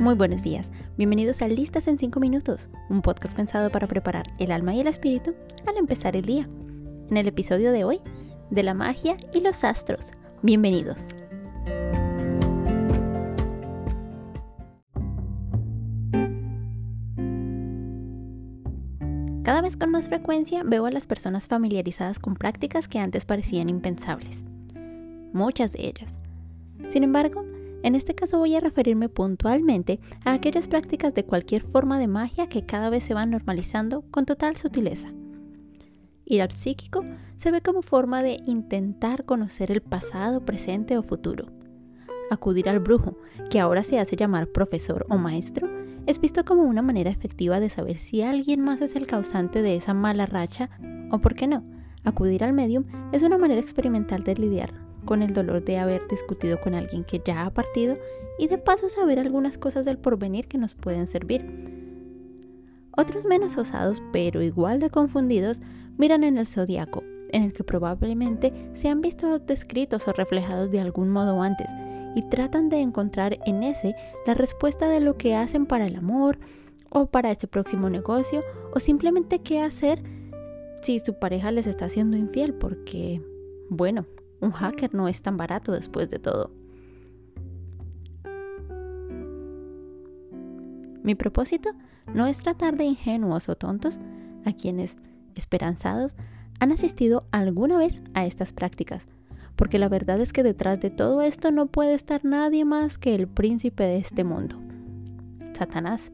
Muy buenos días, bienvenidos a Listas en 5 Minutos, un podcast pensado para preparar el alma y el espíritu al empezar el día. En el episodio de hoy, de la magia y los astros. Bienvenidos. Cada vez con más frecuencia veo a las personas familiarizadas con prácticas que antes parecían impensables. Muchas de ellas. Sin embargo, en este caso voy a referirme puntualmente a aquellas prácticas de cualquier forma de magia que cada vez se van normalizando con total sutileza. Ir al psíquico se ve como forma de intentar conocer el pasado, presente o futuro. Acudir al brujo, que ahora se hace llamar profesor o maestro, es visto como una manera efectiva de saber si alguien más es el causante de esa mala racha o, por qué no, acudir al medium es una manera experimental de lidiar con el dolor de haber discutido con alguien que ya ha partido y de paso saber algunas cosas del porvenir que nos pueden servir. Otros menos osados, pero igual de confundidos, miran en el zodiaco, en el que probablemente se han visto descritos o reflejados de algún modo antes, y tratan de encontrar en ese la respuesta de lo que hacen para el amor o para ese próximo negocio, o simplemente qué hacer si su pareja les está haciendo infiel, porque, bueno, un hacker no es tan barato después de todo. Mi propósito no es tratar de ingenuos o tontos a quienes, esperanzados, han asistido alguna vez a estas prácticas, porque la verdad es que detrás de todo esto no puede estar nadie más que el príncipe de este mundo, Satanás,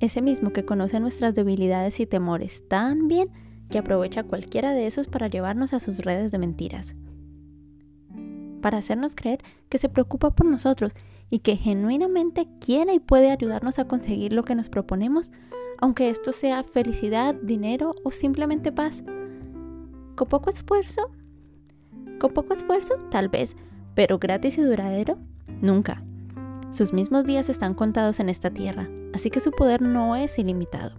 ese mismo que conoce nuestras debilidades y temores tan bien que aprovecha cualquiera de esos para llevarnos a sus redes de mentiras para hacernos creer que se preocupa por nosotros y que genuinamente quiere y puede ayudarnos a conseguir lo que nos proponemos, aunque esto sea felicidad, dinero o simplemente paz. ¿Con poco esfuerzo? Con poco esfuerzo, tal vez, pero gratis y duradero, nunca. Sus mismos días están contados en esta tierra, así que su poder no es ilimitado.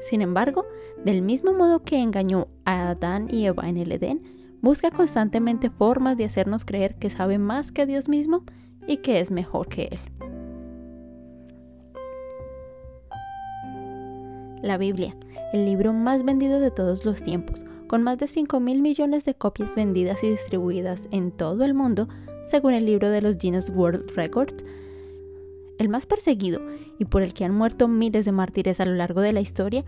Sin embargo, del mismo modo que engañó a Adán y Eva en el Edén, Busca constantemente formas de hacernos creer que sabe más que Dios mismo y que es mejor que Él. La Biblia, el libro más vendido de todos los tiempos, con más de 5 mil millones de copias vendidas y distribuidas en todo el mundo, según el libro de los Guinness World Records, el más perseguido y por el que han muerto miles de mártires a lo largo de la historia,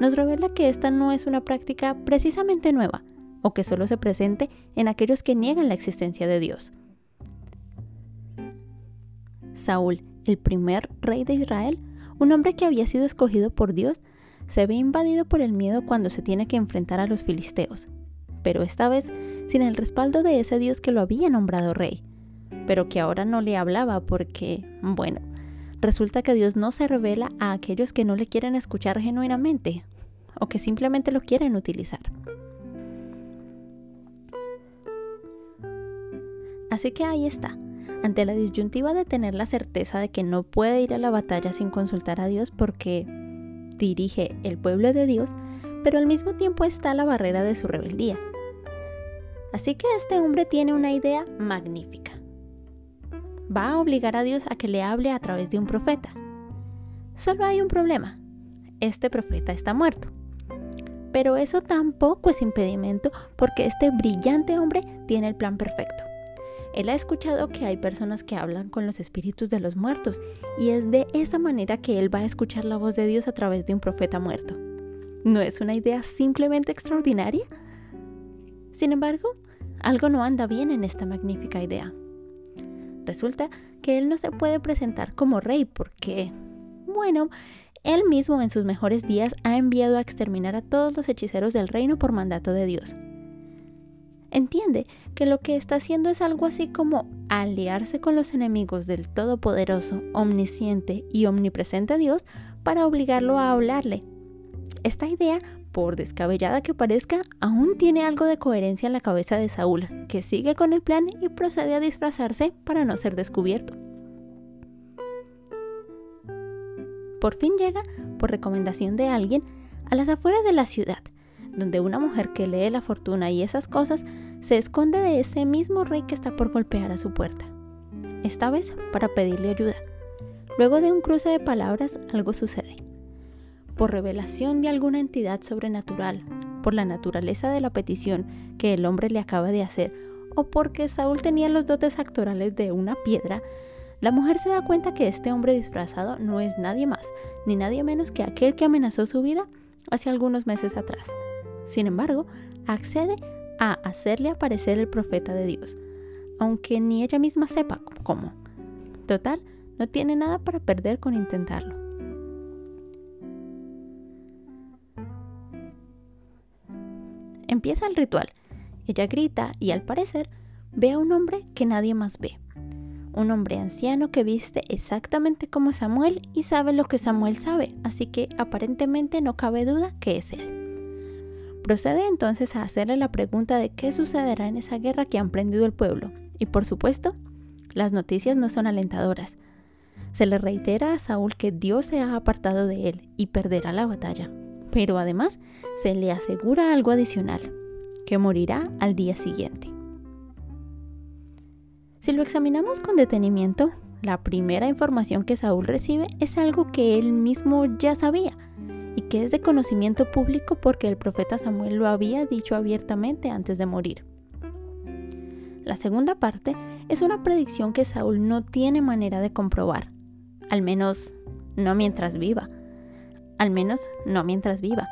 nos revela que esta no es una práctica precisamente nueva, o que solo se presente en aquellos que niegan la existencia de Dios. Saúl, el primer rey de Israel, un hombre que había sido escogido por Dios, se ve invadido por el miedo cuando se tiene que enfrentar a los filisteos, pero esta vez sin el respaldo de ese Dios que lo había nombrado rey, pero que ahora no le hablaba porque, bueno, resulta que Dios no se revela a aquellos que no le quieren escuchar genuinamente o que simplemente lo quieren utilizar. Así que ahí está, ante la disyuntiva de tener la certeza de que no puede ir a la batalla sin consultar a Dios porque dirige el pueblo de Dios, pero al mismo tiempo está la barrera de su rebeldía. Así que este hombre tiene una idea magnífica. Va a obligar a Dios a que le hable a través de un profeta. Solo hay un problema. Este profeta está muerto. Pero eso tampoco es impedimento porque este brillante hombre tiene el plan perfecto. Él ha escuchado que hay personas que hablan con los espíritus de los muertos y es de esa manera que él va a escuchar la voz de Dios a través de un profeta muerto. ¿No es una idea simplemente extraordinaria? Sin embargo, algo no anda bien en esta magnífica idea. Resulta que él no se puede presentar como rey porque, bueno, él mismo en sus mejores días ha enviado a exterminar a todos los hechiceros del reino por mandato de Dios entiende que lo que está haciendo es algo así como aliarse con los enemigos del Todopoderoso, Omnisciente y Omnipresente Dios para obligarlo a hablarle. Esta idea, por descabellada que parezca, aún tiene algo de coherencia en la cabeza de Saúl, que sigue con el plan y procede a disfrazarse para no ser descubierto. Por fin llega, por recomendación de alguien, a las afueras de la ciudad, donde una mujer que lee la fortuna y esas cosas se esconde de ese mismo rey que está por golpear a su puerta, esta vez para pedirle ayuda. Luego de un cruce de palabras, algo sucede. Por revelación de alguna entidad sobrenatural, por la naturaleza de la petición que el hombre le acaba de hacer, o porque Saúl tenía los dotes actorales de una piedra, la mujer se da cuenta que este hombre disfrazado no es nadie más, ni nadie menos que aquel que amenazó su vida hace algunos meses atrás. Sin embargo, accede a hacerle aparecer el profeta de Dios, aunque ni ella misma sepa cómo. Total, no tiene nada para perder con intentarlo. Empieza el ritual. Ella grita y al parecer ve a un hombre que nadie más ve. Un hombre anciano que viste exactamente como Samuel y sabe lo que Samuel sabe, así que aparentemente no cabe duda que es él. Procede entonces a hacerle la pregunta de qué sucederá en esa guerra que ha emprendido el pueblo. Y por supuesto, las noticias no son alentadoras. Se le reitera a Saúl que Dios se ha apartado de él y perderá la batalla. Pero además se le asegura algo adicional, que morirá al día siguiente. Si lo examinamos con detenimiento, la primera información que Saúl recibe es algo que él mismo ya sabía que es de conocimiento público porque el profeta Samuel lo había dicho abiertamente antes de morir. La segunda parte es una predicción que Saúl no tiene manera de comprobar, al menos no mientras viva. Al menos no mientras viva.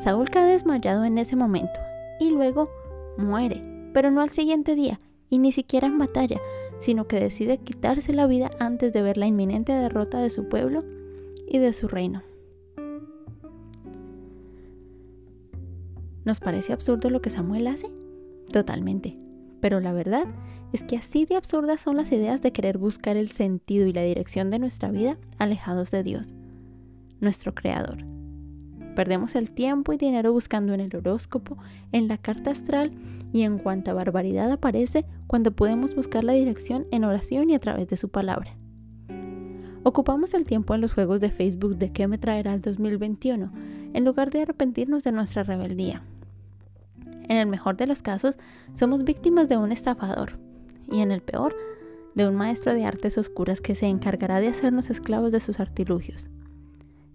Saúl cae desmayado en ese momento y luego muere, pero no al siguiente día y ni siquiera en batalla, sino que decide quitarse la vida antes de ver la inminente derrota de su pueblo y de su reino. ¿Nos parece absurdo lo que Samuel hace? Totalmente. Pero la verdad es que así de absurdas son las ideas de querer buscar el sentido y la dirección de nuestra vida alejados de Dios, nuestro Creador. Perdemos el tiempo y dinero buscando en el horóscopo, en la carta astral y en cuanta barbaridad aparece cuando podemos buscar la dirección en oración y a través de su palabra. Ocupamos el tiempo en los juegos de Facebook de qué me traerá el 2021, en lugar de arrepentirnos de nuestra rebeldía. En el mejor de los casos, somos víctimas de un estafador y en el peor, de un maestro de artes oscuras que se encargará de hacernos esclavos de sus artilugios.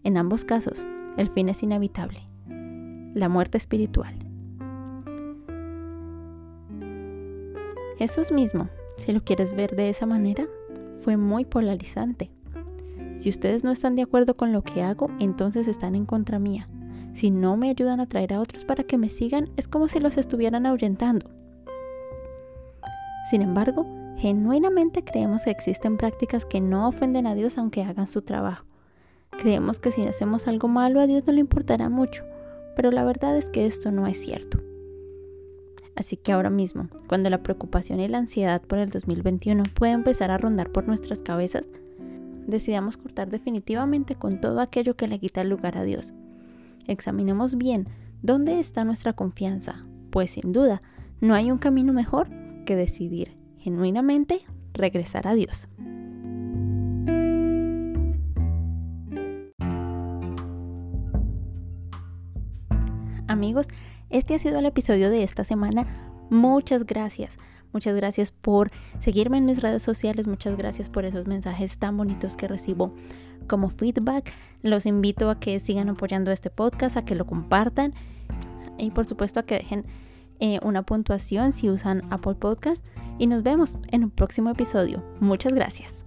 En ambos casos, el fin es inevitable, la muerte espiritual. Jesús mismo, si lo quieres ver de esa manera, fue muy polarizante. Si ustedes no están de acuerdo con lo que hago, entonces están en contra mía. Si no me ayudan a traer a otros para que me sigan, es como si los estuvieran ahuyentando. Sin embargo, genuinamente creemos que existen prácticas que no ofenden a Dios aunque hagan su trabajo. Creemos que si hacemos algo malo a Dios no le importará mucho, pero la verdad es que esto no es cierto. Así que ahora mismo, cuando la preocupación y la ansiedad por el 2021 puede empezar a rondar por nuestras cabezas, decidamos cortar definitivamente con todo aquello que le quita el lugar a Dios examinemos bien dónde está nuestra confianza, pues sin duda no hay un camino mejor que decidir genuinamente regresar a Dios. Amigos, este ha sido el episodio de esta semana. Muchas gracias. Muchas gracias por seguirme en mis redes sociales. Muchas gracias por esos mensajes tan bonitos que recibo como feedback. Los invito a que sigan apoyando este podcast, a que lo compartan y por supuesto a que dejen eh, una puntuación si usan Apple Podcast. Y nos vemos en un próximo episodio. Muchas gracias.